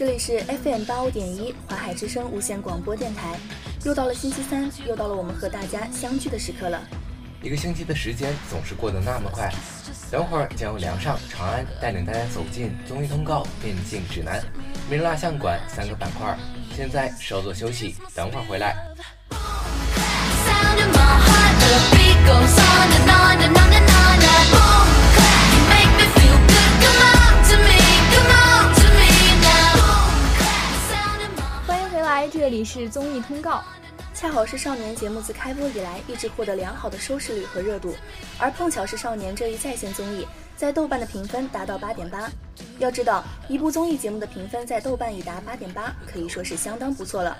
这里是 FM 八五点一华海之声无线广播电台。又到了星期三，又到了我们和大家相聚的时刻了。一个星期的时间总是过得那么快，等会儿将由梁上、长安带领大家走进综艺通告、电竞指南、名人蜡像馆三个板块。现在稍作休息，等会儿回来。这里是综艺通告，恰好是少年节目自开播以来一直获得良好的收视率和热度，而碰巧是少年这一在线综艺在豆瓣的评分达到八点八。要知道，一部综艺节目的评分在豆瓣已达八点八，可以说是相当不错了。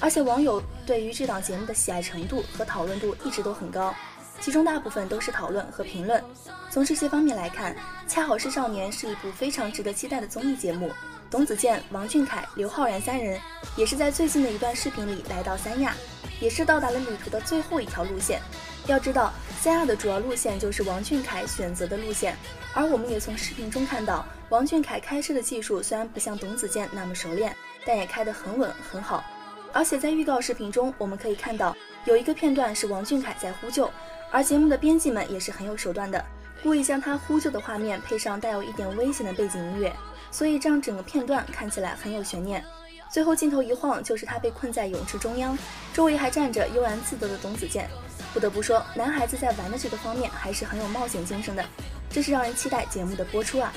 而且网友对于这档节目的喜爱程度和讨论度一直都很高，其中大部分都是讨论和评论。从这些方面来看，恰好是少年是一部非常值得期待的综艺节目。董子健、王俊凯、刘昊然三人也是在最近的一段视频里来到三亚，也是到达了旅途的最后一条路线。要知道，三亚的主要路线就是王俊凯选择的路线，而我们也从视频中看到，王俊凯开车的技术虽然不像董子健那么熟练，但也开得很稳很好。而且在预告视频中，我们可以看到有一个片段是王俊凯在呼救，而节目的编辑们也是很有手段的，故意将他呼救的画面配上带有一点危险的背景音乐。所以这样整个片段看起来很有悬念。最后镜头一晃，就是他被困在泳池中央，周围还站着悠然自得的董子健。不得不说，男孩子在玩的这个方面还是很有冒险精神的，这是让人期待节目的播出啊。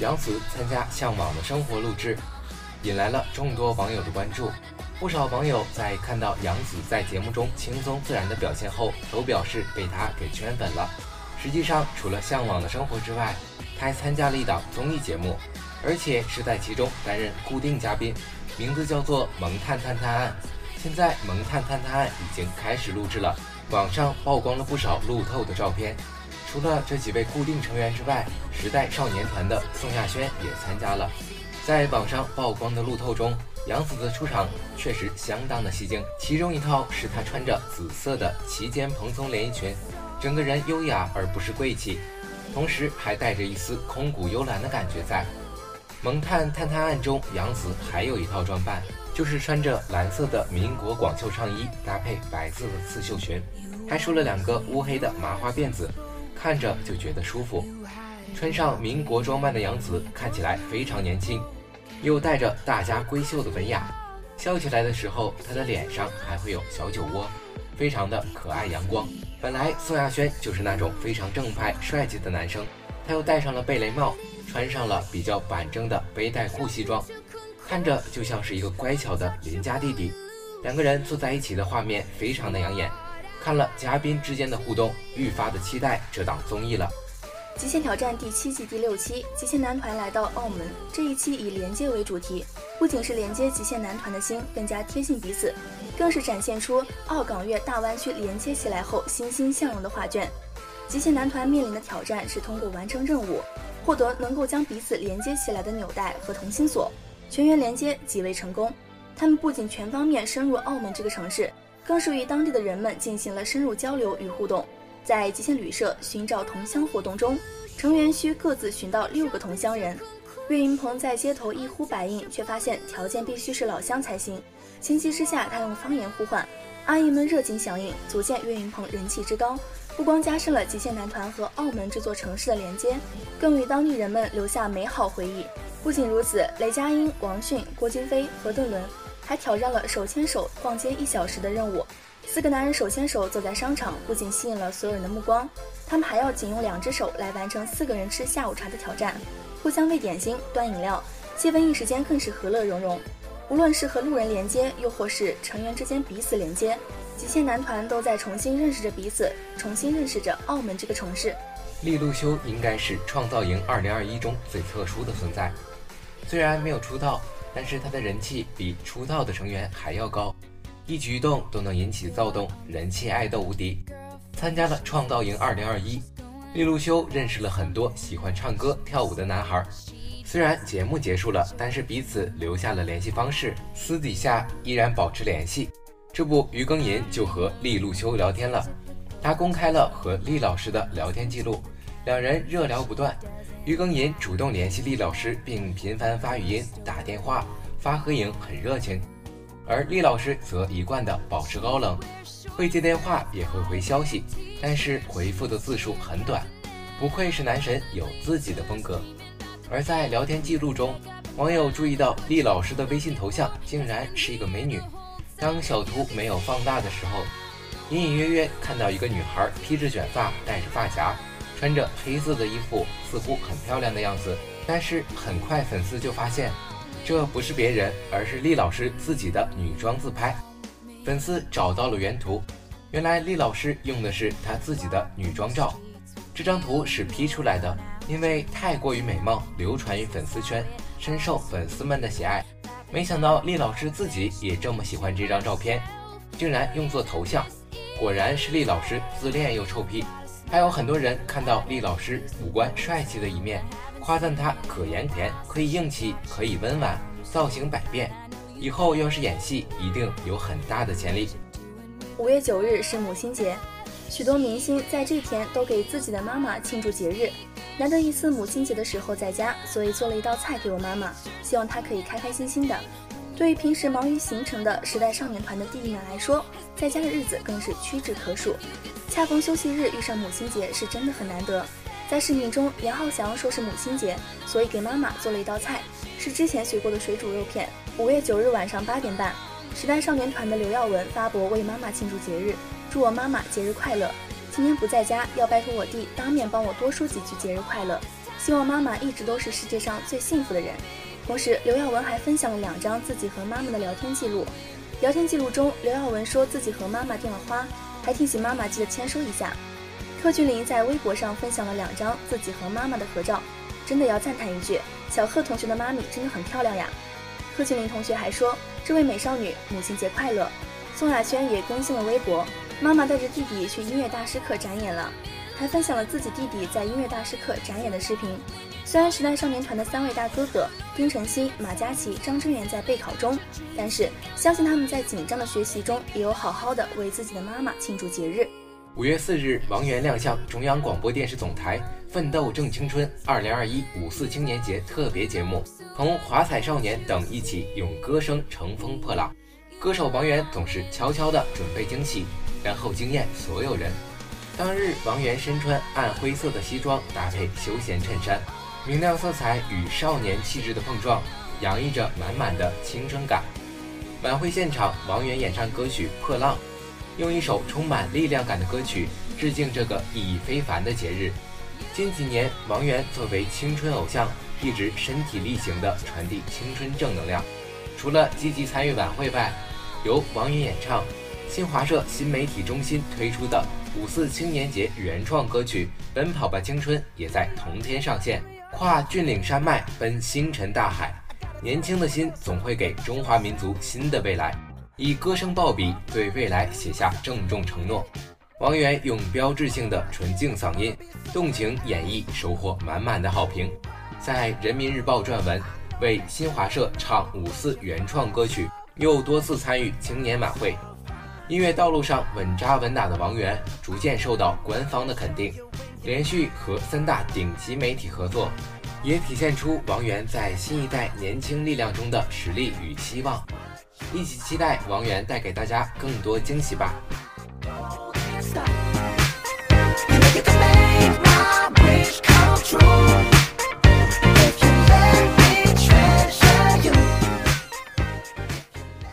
杨紫参加《向往的生活》录制，引来了众多网友的关注。不少网友在看到杨紫在节目中轻松自然的表现后，都表示被她给圈粉了。实际上，除了《向往的生活》之外，还参加了一档综艺节目，而且是在其中担任固定嘉宾，名字叫做《萌探探探案》。现在《萌探探探案》已经开始录制了，网上曝光了不少路透的照片。除了这几位固定成员之外，时代少年团的宋亚轩也参加了。在网上曝光的路透中，杨紫的出场确实相当的吸睛，其中一套是她穿着紫色的齐肩蓬松连衣裙，整个人优雅而不失贵气。同时还带着一丝空谷幽兰的感觉在《萌探探探案》中，杨紫还有一套装扮，就是穿着蓝色的民国广袖上衣，搭配白色的刺绣裙，还梳了两个乌黑的麻花辫子，看着就觉得舒服。穿上民国装扮的杨紫看起来非常年轻，又带着大家闺秀的文雅，笑起来的时候，她的脸上还会有小酒窝，非常的可爱阳光。本来宋亚轩就是那种非常正派、帅气的男生，他又戴上了贝雷帽，穿上了比较板正的背带裤西装，看着就像是一个乖巧的邻家弟弟。两个人坐在一起的画面非常的养眼，看了嘉宾之间的互动，愈发的期待这档综艺了。极限挑战第七季第六期，极限男团来到澳门。这一期以连接为主题，不仅是连接极限男团的心，更加贴近彼此，更是展现出澳港粤大湾区连接起来后欣欣向荣的画卷。极限男团面临的挑战是通过完成任务，获得能够将彼此连接起来的纽带和同心锁，全员连接极为成功。他们不仅全方面深入澳门这个城市，更是与当地的人们进行了深入交流与互动。在极限旅社寻找同乡活动中，成员需各自寻到六个同乡人。岳云鹏在街头一呼百应，却发现条件必须是老乡才行。情急之下，他用方言呼唤，阿姨们热情响应，足见岳云鹏人气之高。不光加深了极限男团和澳门这座城市的连接，更与当地人们留下美好回忆。不仅如此，雷佳音、王迅、郭京飞、何顿伦还挑战了手牵手逛街一小时的任务。四个男人手牵手走在商场，不仅吸引了所有人的目光，他们还要仅用两只手来完成四个人吃下午茶的挑战，互相喂点心、端饮料，气氛一时间更是和乐融融。无论是和路人连接，又或是成员之间彼此连接，极限男团都在重新认识着彼此，重新认识着澳门这个城市。利路修应该是创造营2021中最特殊的存在，虽然没有出道，但是他的人气比出道的成员还要高。一举一动都能引起躁动，人气爱豆无敌。参加了创造营2021，利路修认识了很多喜欢唱歌跳舞的男孩。虽然节目结束了，但是彼此留下了联系方式，私底下依然保持联系。这不，于庚寅就和利路修聊天了，他公开了和利老师的聊天记录，两人热聊不断。于庚寅主动联系利老师，并频繁发语音、打电话、发合影，很热情。而厉老师则一贯的保持高冷，会接电话也会回消息，但是回复的字数很短。不愧是男神，有自己的风格。而在聊天记录中，网友注意到厉老师的微信头像竟然是一个美女。当小图没有放大的时候，隐隐约约看到一个女孩披着卷发，戴着发夹，穿着黑色的衣服，似乎很漂亮的样子。但是很快粉丝就发现。这不是别人，而是厉老师自己的女装自拍。粉丝找到了原图，原来厉老师用的是他自己的女装照。这张图是 P 出来的，因为太过于美貌，流传于粉丝圈，深受粉丝们的喜爱。没想到厉老师自己也这么喜欢这张照片，竟然用作头像。果然是厉老师自恋又臭屁。还有很多人看到厉老师五官帅气的一面。夸赞他可盐甜，可以硬气，可以温婉，造型百变。以后要是演戏，一定有很大的潜力。五月九日是母亲节，许多明星在这天都给自己的妈妈庆祝节日。难得一次母亲节的时候在家，所以做了一道菜给我妈妈，希望她可以开开心心的。对于平时忙于行程的时代少年团的弟弟们来说，在家的日子更是屈指可数。恰逢休息日遇上母亲节，是真的很难得。在视频中，杨浩翔说是母亲节，所以给妈妈做了一道菜，是之前学过的水煮肉片。五月九日晚上八点半，时代少年团的刘耀文发博为妈妈庆祝节日，祝我妈妈节日快乐。今天不在家，要拜托我弟当面帮我多说几句节日快乐，希望妈妈一直都是世界上最幸福的人。同时，刘耀文还分享了两张自己和妈妈的聊天记录。聊天记录中，刘耀文说自己和妈妈订了花，还提醒妈妈记得签收一下。贺峻霖在微博上分享了两张自己和妈妈的合照，真的要赞叹一句，小贺同学的妈咪真的很漂亮呀。贺峻霖同学还说，这位美少女母亲节快乐。宋亚轩也更新了微博，妈妈带着弟弟去音乐大师课展演了，还分享了自己弟弟在音乐大师课展演的视频。虽然时代少年团的三位大哥哥丁程鑫、马嘉祺、张真源在备考中，但是相信他们在紧张的学习中也有好好的为自己的妈妈庆祝节日。五月四日，王源亮相中央广播电视总台《奋斗正青春》二零二一五四青年节特别节目，同华彩少年等一起用歌声乘风破浪。歌手王源总是悄悄地准备惊喜，然后惊艳所有人。当日，王源身穿暗灰色的西装，搭配休闲衬衫，明亮色彩与少年气质的碰撞，洋溢着满满的青春感。晚会现场，王源演唱歌曲《破浪》。用一首充满力量感的歌曲致敬这个意义非凡的节日。近几年，王源作为青春偶像，一直身体力行地传递青春正能量。除了积极参与晚会外，由王源演唱，新华社新媒体中心推出的五四青年节原创歌曲《奔跑吧青春》也在同天上线。跨峻岭山脉，奔星辰大海，年轻的心总会给中华民族新的未来。以歌声暴笔，对未来写下郑重承诺。王源用标志性的纯净嗓音，动情演绎，收获满满的好评。在人民日报撰文，为新华社唱五四原创歌曲，又多次参与青年晚会。音乐道路上稳扎稳打的王源，逐渐受到官方的肯定。连续和三大顶级媒体合作，也体现出王源在新一代年轻力量中的实力与希望。一起期待王源带给大家更多惊喜吧！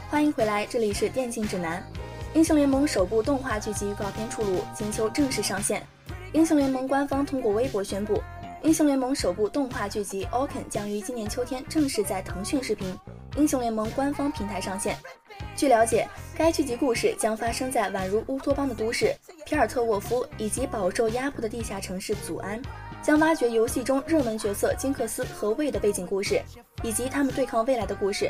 欢迎回来，这里是电竞指南。英雄联盟首部动画剧集预告片出炉，金秋正式上线。英雄联盟官方通过微博宣布，英雄联盟首部动画剧集《o k e n 将于今年秋天正式在腾讯视频。英雄联盟官方平台上线。据了解，该剧集故事将发生在宛如乌托邦的都市皮尔特沃夫以及饱受压迫的地下城市祖安，将挖掘游戏中热门角色金克斯和魏的背景故事，以及他们对抗未来的故事。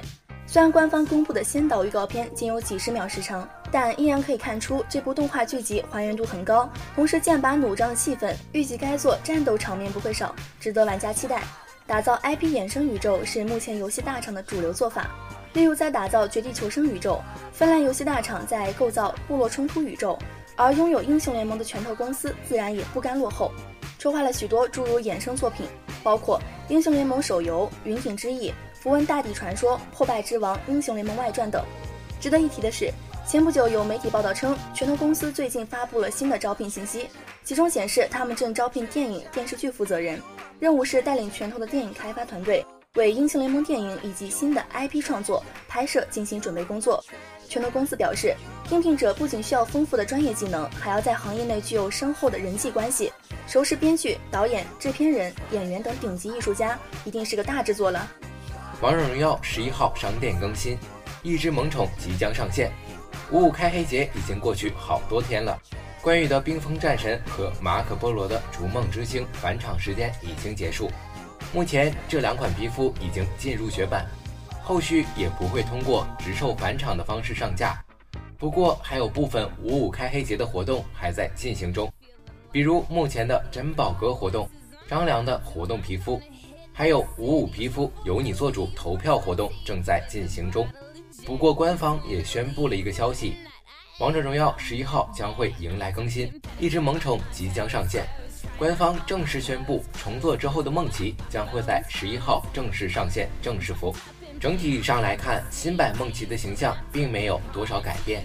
虽然官方公布的先导预告片仅有几十秒时长，但依然可以看出这部动画剧集还原度很高，同时剑拔弩张的气氛，预计该作战斗场面不会少，值得玩家期待。打造 IP 衍生宇宙是目前游戏大厂的主流做法，例如在打造《绝地求生》宇宙，芬兰游戏大厂在构造《部落冲突》宇宙，而拥有英雄联盟的拳头公司自然也不甘落后，筹划了许多诸如衍生作品，包括《英雄联盟手游》《云顶之弈》《符文大帝传说》《破败之王》《英雄联盟外传》等。值得一提的是，前不久有媒体报道称，拳头公司最近发布了新的招聘信息，其中显示他们正招聘电影、电视剧负责人，任务是带领拳头的电影开发团队为《英雄联盟》电影以及新的 IP 创作、拍摄进行准备工作。拳头公司表示，应聘者不仅需要丰富的专业技能，还要在行业内具有深厚的人际关系，熟识编剧、导演、制片人、演员等顶级艺术家，一定是个大制作了。王者荣耀十一号商店更新。一只萌宠即将上线，五五开黑节已经过去好多天了。关羽的冰封战神和马可波罗的逐梦之星返场时间已经结束，目前这两款皮肤已经进入绝版，后续也不会通过直售返场的方式上架。不过还有部分五五开黑节的活动还在进行中，比如目前的珍宝阁活动、张良的活动皮肤，还有五五皮肤由你做主投票活动正在进行中。不过，官方也宣布了一个消息：王者荣耀十一号将会迎来更新，一只萌宠即将上线。官方正式宣布，重做之后的梦奇将会在十一号正式上线正式服。整体上来看，新版梦奇的形象并没有多少改变，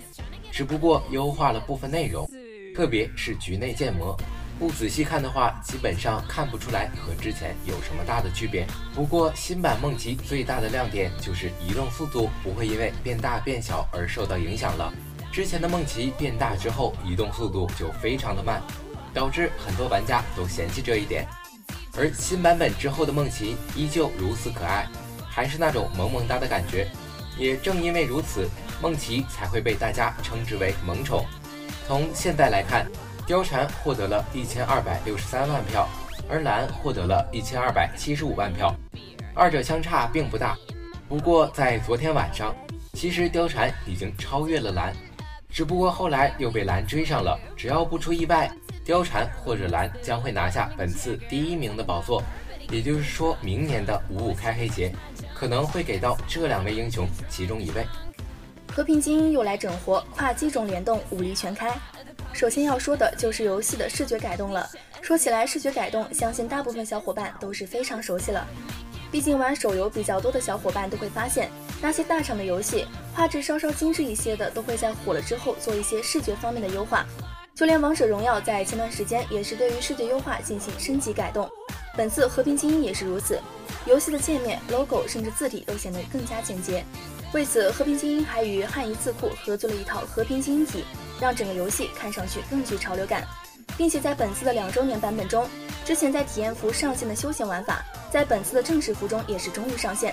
只不过优化了部分内容，特别是局内建模。不仔细看的话，基本上看不出来和之前有什么大的区别。不过新版梦奇最大的亮点就是移动速度不会因为变大变小而受到影响了。之前的梦奇变大之后，移动速度就非常的慢，导致很多玩家都嫌弃这一点。而新版本之后的梦奇依旧如此可爱，还是那种萌萌哒的感觉。也正因为如此，梦奇才会被大家称之为萌宠。从现在来看。貂蝉获得了一千二百六十三万票，而蓝获得了一千二百七十五万票，二者相差并不大。不过在昨天晚上，其实貂蝉已经超越了蓝，只不过后来又被蓝追上了。只要不出意外，貂蝉或者蓝将会拿下本次第一名的宝座。也就是说，明年的五五开黑节可能会给到这两位英雄其中一位。和平精英又来整活，跨机种联动，武力全开。首先要说的就是游戏的视觉改动了。说起来，视觉改动，相信大部分小伙伴都是非常熟悉了。毕竟玩手游比较多的小伙伴都会发现，那些大厂的游戏画质稍稍精致一些的，都会在火了之后做一些视觉方面的优化。就连王者荣耀在前段时间也是对于视觉优化进行升级改动。本次和平精英也是如此，游戏的界面、logo 甚至字体都显得更加简洁。为此，和平精英还与汉仪字库合作了一套和平精英体。让整个游戏看上去更具潮流感，并且在本次的两周年版本中，之前在体验服上线的休闲玩法，在本次的正式服中也是终于上线。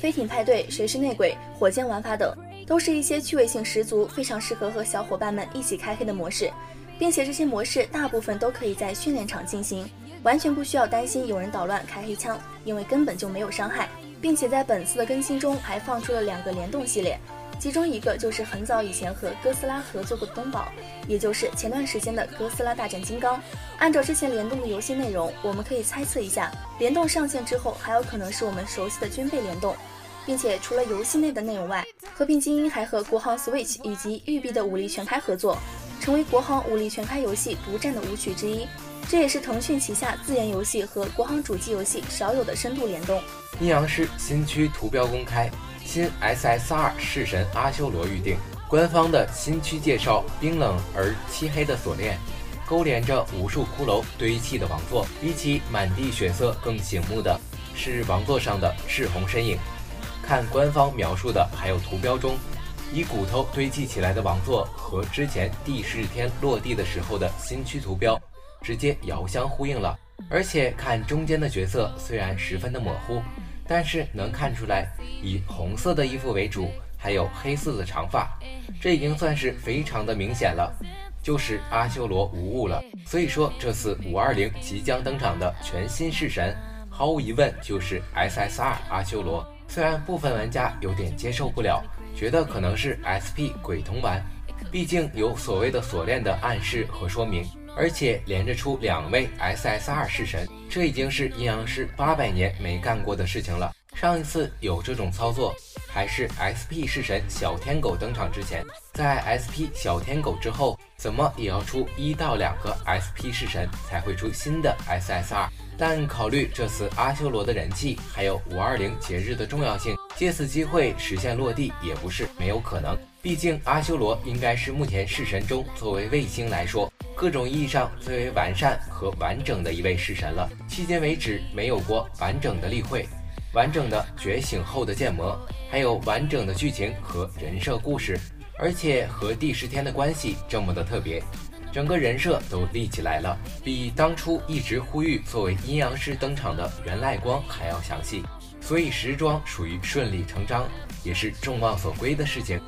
飞艇派对、谁是内鬼、火箭玩法等，都是一些趣味性十足、非常适合和小伙伴们一起开黑的模式，并且这些模式大部分都可以在训练场进行，完全不需要担心有人捣乱开黑枪，因为根本就没有伤害。并且在本次的更新中还放出了两个联动系列。其中一个就是很早以前和哥斯拉合作过的东宝，也就是前段时间的哥斯拉大战金刚。按照之前联动的游戏内容，我们可以猜测一下，联动上线之后还有可能是我们熟悉的军备联动，并且除了游戏内的内容外，和平精英还和国行 Switch 以及育碧的武力全开合作，成为国行武力全开游戏独占的舞曲之一。这也是腾讯旗下自研游戏和国行主机游戏少有的深度联动。阴阳师新区图标公开。新 SSR 式神阿修罗预定，官方的新区介绍：冰冷而漆黑的锁链，勾连着无数骷髅堆砌的王座。比起满地血色更醒目的是王座上的赤红身影。看官方描述的，还有图标中以骨头堆砌起来的王座和之前第十天落地的时候的新区图标直接遥相呼应了。而且看中间的角色，虽然十分的模糊。但是能看出来，以红色的衣服为主，还有黑色的长发，这已经算是非常的明显了，就是阿修罗无误了。所以说，这次五二零即将登场的全新式神，毫无疑问就是 SSR 阿修罗。虽然部分玩家有点接受不了，觉得可能是 SP 鬼童玩，毕竟有所谓的锁链的暗示和说明。而且连着出两位 SSR 式神，这已经是阴阳师八百年没干过的事情了。上一次有这种操作，还是 SP 式神小天狗登场之前，在 SP 小天狗之后，怎么也要出一到两个 SP 式神才会出新的 SSR。但考虑这次阿修罗的人气，还有五二零节日的重要性，借此机会实现落地也不是没有可能。毕竟阿修罗应该是目前式神中作为卫星来说，各种意义上最为完善和完整的一位式神了。迄今为止，没有过完整的例会。完整的觉醒后的建模，还有完整的剧情和人设故事，而且和第十天的关系这么的特别，整个人设都立起来了，比当初一直呼吁作为阴阳师登场的源赖光还要详细，所以时装属于顺理成章，也是众望所归的事情。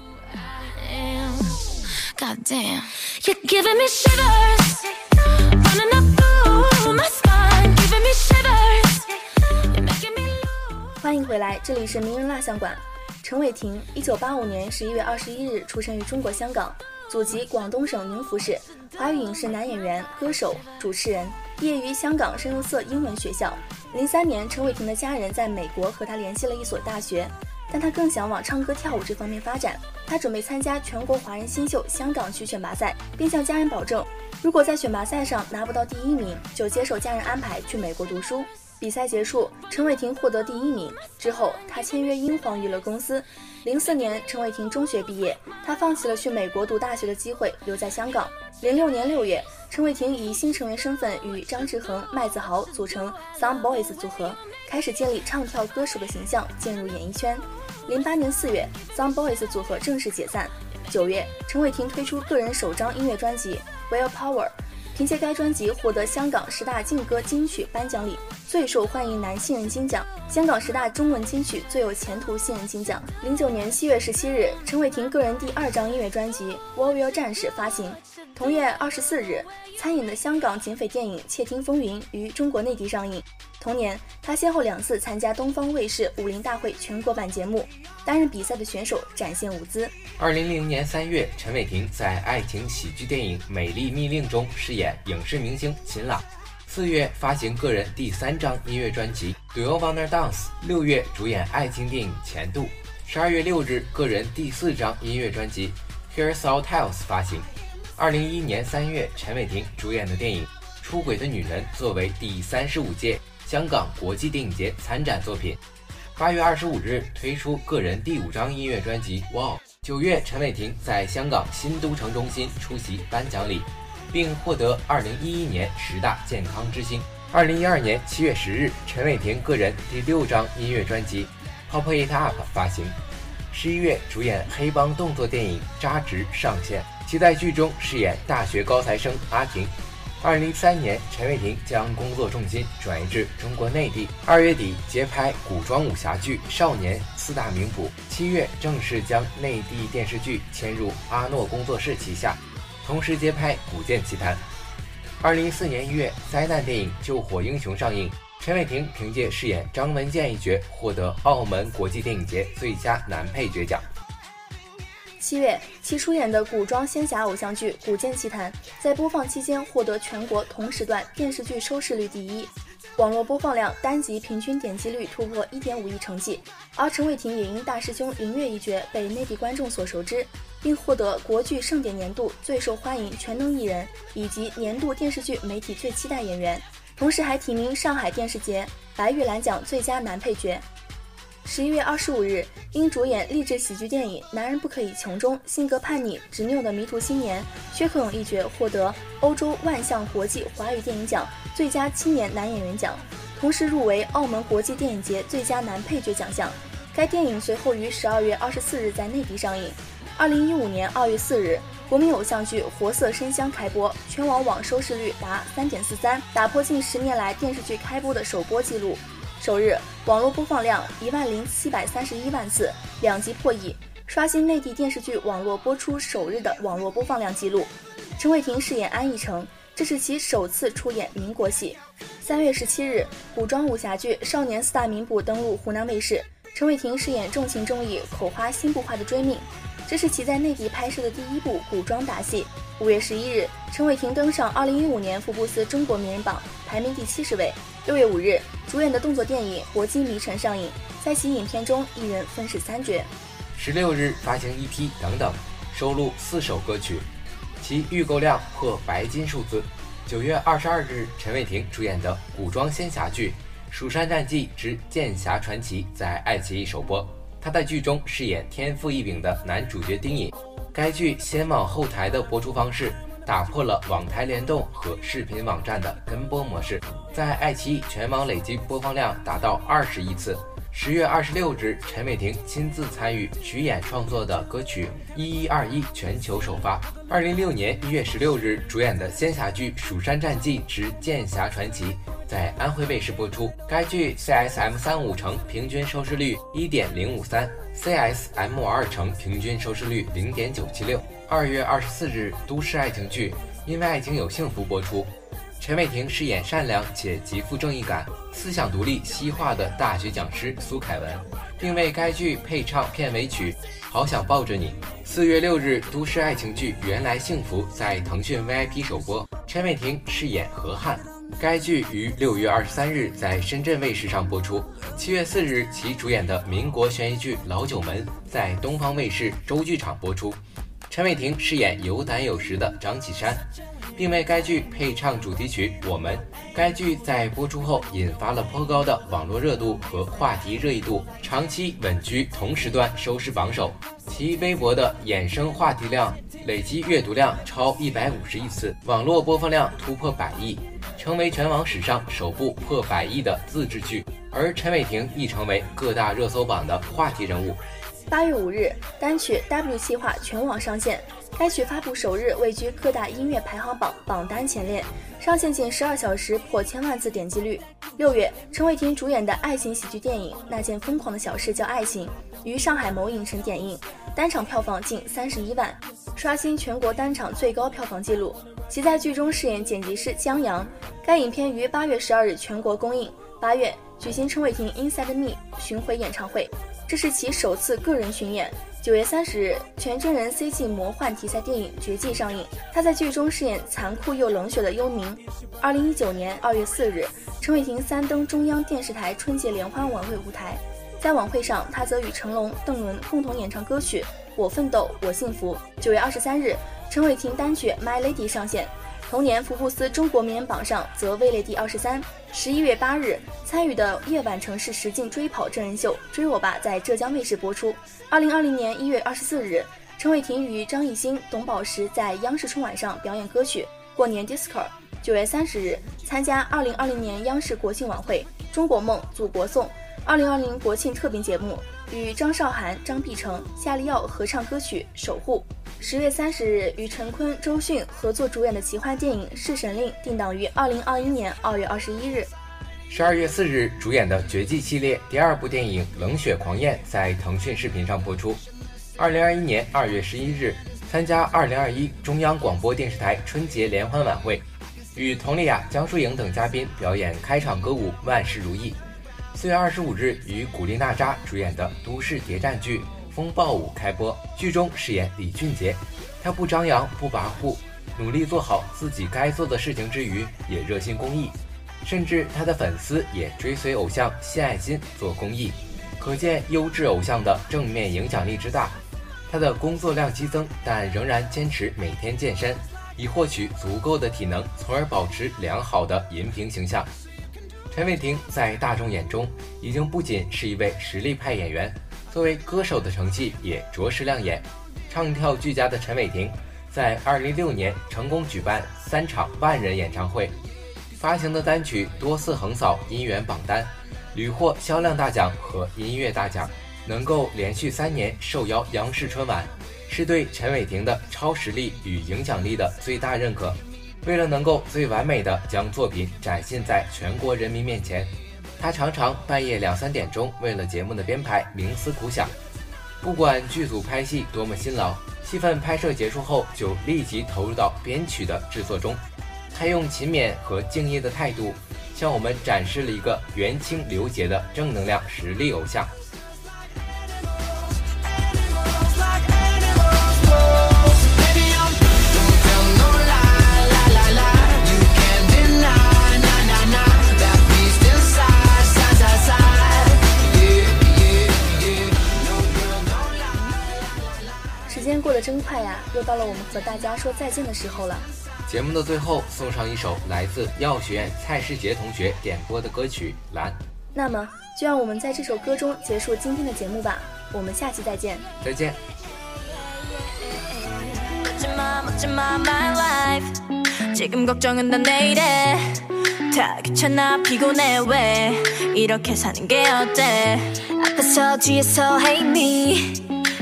欢迎回来，这里是名人蜡像馆。陈伟霆，一九八五年十一月二十一日出生于中国香港，祖籍广东省宁福市，华语影视男演员、歌手、主持人，毕业于香港深入色英文学校。零三年，陈伟霆的家人在美国和他联系了一所大学，但他更想往唱歌跳舞这方面发展。他准备参加全国华人新秀香港区选拔赛，并向家人保证，如果在选拔赛上拿不到第一名，就接受家人安排去美国读书。比赛结束，陈伟霆获得第一名。之后，他签约英皇娱乐公司。零四年，陈伟霆中学毕业，他放弃了去美国读大学的机会，留在香港。零六年六月，陈伟霆以新成员身份与张志恒、麦子豪组成 Some Boys 组合，开始建立唱跳歌手的形象，进入演艺圈。零八年四月，Some Boys 组合正式解散。九月，陈伟霆推出个人首张音乐专辑《Will Power》，凭借该专辑获得香港十大劲歌金曲颁奖礼。最受欢迎男新人金奖，香港十大中文金曲最有前途新人金奖。零九年七月十七日，陈伟霆个人第二张音乐专辑《Warrior 战士》发行。同月二十四日，参演的香港警匪电影《窃听风云》于中国内地上映。同年，他先后两次参加东方卫视武林大会全国版节目，担任比赛的选手，展现舞姿。二零零零年三月，陈伟霆在爱情喜剧电影《美丽密令》中饰演影视明星秦朗。四月发行个人第三张音乐专辑《Do You Wanna Dance》，六月主演爱情电影《前度》，十二月六日个人第四张音乐专辑《Here's All Tales》发行。二零一一年三月，陈伟霆主演的电影《出轨的女人》作为第三十五届香港国际电影节参展作品。八月二十五日推出个人第五张音乐专辑《Wow》。九月，陈伟霆在香港新都城中心出席颁奖礼。并获得二零一一年十大健康之星。二零一二年七月十日，陈伟霆个人第六张音乐专辑《Pop It Up》发行。十一月，主演黑帮动作电影《扎直》上线，其在剧中饰演大学高材生阿婷。二零一三年，陈伟霆将工作重心转移至中国内地。二月底接拍古装武侠剧《少年四大名捕》，七月正式将内地电视剧迁入阿诺工作室旗下。同时接拍《古剑奇谭》。二零一四年一月，灾难电影《救火英雄》上映，陈伟霆凭借饰演张文健一角，获得澳门国际电影节最佳男配角奖。七月，其出演的古装仙侠偶像剧《古剑奇谭》在播放期间获得全国同时段电视剧收视率第一，网络播放量单集平均点击率突破一点五亿成绩。而陈伟霆也因大师兄林月一角被内地观众所熟知。并获得国剧盛典年度最受欢迎全能艺人以及年度电视剧媒体最期待演员，同时还提名上海电视节白玉兰奖最佳男配角。十一月二十五日，因主演励志喜剧电影《男人不可以穷》中性格叛逆、执拗的迷途青年薛克勇一角获得欧洲万象国际华语电影奖最佳青年男演员奖，同时入围澳门国际电影节最佳男配角奖项。该电影随后于十二月二十四日在内地上映。二零一五年二月四日，国民偶像剧《活色生香》开播，全网网收视率达三点四三，打破近十年来电视剧开播的首播纪录。首日网络播放量一万零七百三十一万次，两集破亿，刷新内地电视剧网络播出首日的网络播放量纪录。陈伟霆饰演安逸成，这是其首次出演民国戏。三月十七日，古装武侠剧《少年四大名捕》登陆湖南卫视，陈伟霆饰演重情重义、口花心不花的追命。这是其在内地拍摄的第一部古装打戏。五月十一日，陈伟霆登上二零一五年福布斯中国名人榜，排名第七十位。六月五日，主演的动作电影《搏击迷城》上映，在其影片中一人分饰三角。十六日发行 EP 等等，收录四首歌曲，其预购量破白金数字。九月二十二日，陈伟霆主演的古装仙侠剧《蜀山战纪之剑侠传奇》在爱奇艺首播。他在剧中饰演天赋异禀的男主角丁隐。该剧先往后台的播出方式，打破了网台联动和视频网站的跟播模式，在爱奇艺全网累计播放量达到二十亿次。十月二十六日，陈伟霆亲自参与曲演创作的歌曲《一一二一》全球首发。二零一六年一月十六日主演的仙侠剧《蜀山战纪之剑侠传奇》在安徽卫视播出。该剧 CSM 三五城平均收视率一点零五三，CSM 二城平均收视率零点九七六。二月二十四日，都市爱情剧《因为爱情有幸福》播出。陈伟霆饰演善良且极富正义感、思想独立、西化的大学讲师苏凯文，并为该剧配唱片尾曲《好想抱着你》。四月六日，都市爱情剧《原来幸福》在腾讯 VIP 首播，陈伟霆饰演何汉。该剧于六月二十三日在深圳卫视上播出。七月四日，其主演的民国悬疑剧《老九门》在东方卫视周剧场播出，陈伟霆饰演有胆有识的张启山。并为该剧配唱主题曲《我们》。该剧在播出后引发了颇高的网络热度和话题热议度，长期稳居同时段收视榜首。其微博的衍生话题量累计阅读量超一百五十亿次，网络播放量突破百亿，成为全网史上首部破百亿的自制剧。而陈伟霆亦成为各大热搜榜的话题人物。八月五日，单曲《W 计划》全网上线。该曲发布首日位居各大音乐排行榜榜单前列，上线仅十二小时破千万次点击率。六月，陈伟霆主演的爱情喜剧电影《那件疯狂的小事叫爱情》于上海某影城点映，单场票房近三十一万，刷新全国单场最高票房纪录。其在剧中饰演剪辑师江阳。该影片于八月十二日全国公映。八月举行陈伟霆《Inside Me》巡回演唱会，这是其首次个人巡演。九月三十日，全真人 CG 魔幻题材电影《绝技》上映，他在剧中饰演残酷又冷血的幽冥。二零一九年二月四日，陈伟霆三登中央电视台春节联欢晚会舞台，在晚会上，他则与成龙、邓伦共同演唱歌曲《我奋斗我幸福》。九月二十三日，陈伟霆单曲《My Lady》上线。同年，福布斯中国名人榜上则位列第二十三。十一月八日，参与的夜晚城市实境追跑真人秀《追我吧》在浙江卫视播出。二零二零年一月二十四日，陈伟霆与张艺兴、董宝石在央视春晚上表演歌曲《过年 Disco》。九月三十日，参加二零二零年央视国庆晚会《中国梦祖国颂》二零二零国庆特别节目，与张韶涵、张碧晨、夏利奥合唱歌曲《守护》。十月三十日，与陈坤、周迅合作主演的奇幻电影《弑神令》定档于二零二一年二月二十一日。十二月四日，主演的《绝技》系列第二部电影《冷血狂宴》在腾讯视频上播出。二零二一年二月十一日，参加二零二一中央广播电视台春节联欢晚会，与佟丽娅、江疏影等嘉宾表演开场歌舞《万事如意》。四月二十五日，与古力娜扎主演的都市谍战剧。风暴舞开播，剧中饰演李俊杰，他不张扬不跋扈，努力做好自己该做的事情之余，也热心公益，甚至他的粉丝也追随偶像献爱心做公益，可见优质偶像的正面影响力之大。他的工作量激增，但仍然坚持每天健身，以获取足够的体能，从而保持良好的荧屏形象。陈伟霆在大众眼中已经不仅是一位实力派演员。作为歌手的成绩也着实亮眼，唱跳俱佳的陈伟霆，在2016年成功举办三场万人演唱会，发行的单曲多次横扫音源榜单，屡获销量大奖和音乐大奖，能够连续三年受邀央视春晚，是对陈伟霆的超实力与影响力的最大认可。为了能够最完美的将作品展现在全国人民面前。他常常半夜两三点钟，为了节目的编排冥思苦想。不管剧组拍戏多么辛劳，戏份拍摄结束后就立即投入到编曲的制作中。他用勤勉和敬业的态度，向我们展示了一个元清流杰的正能量实力偶像。真快呀，又到了我们和大家说再见的时候了。节目的最后送上一首来自药学院蔡世杰同学点播的歌曲《蓝》。那么，就让我们在这首歌中结束今天的节目吧。我们下期再见。再见。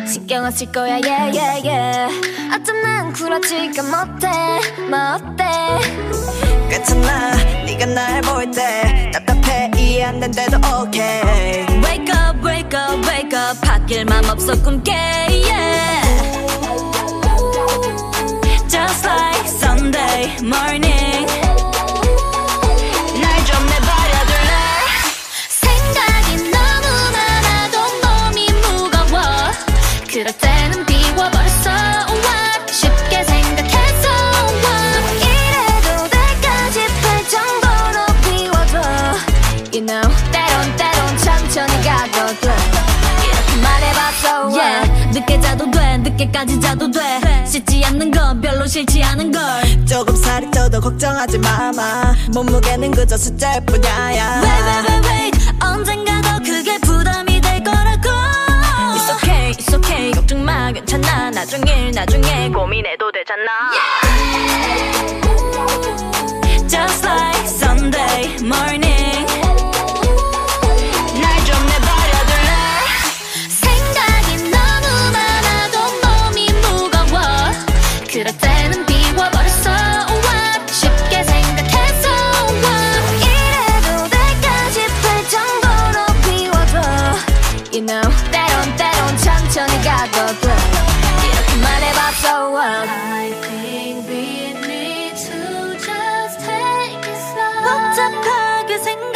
신경 안 쓸 거야 yeah yeah yeah. 어쩜 난 쿨하지가 못해 뭐 어때? 괜찮아 네가 날 볼 때 답답해 이해 안 된대도 okay. Wake up wake up wake up. 바뀔 맘 없어 꿈 깨 yeah. Just like Sunday morning 늦게 자도 돼 늦게까지 자도 돼. 씻지 않는 건 별로 싫지 않은 걸. 조금 살이 쪄도 걱정하지 마마. 몸무게는 그저 숫자일 뿐이야. Wait wait wait wait. 언젠가 더 크게 부담이 될 거라고. It's okay it's okay. 걱정 마 괜찮아. 나중에 나중에 고민해도 되잖아. Just like Sunday morning செங்க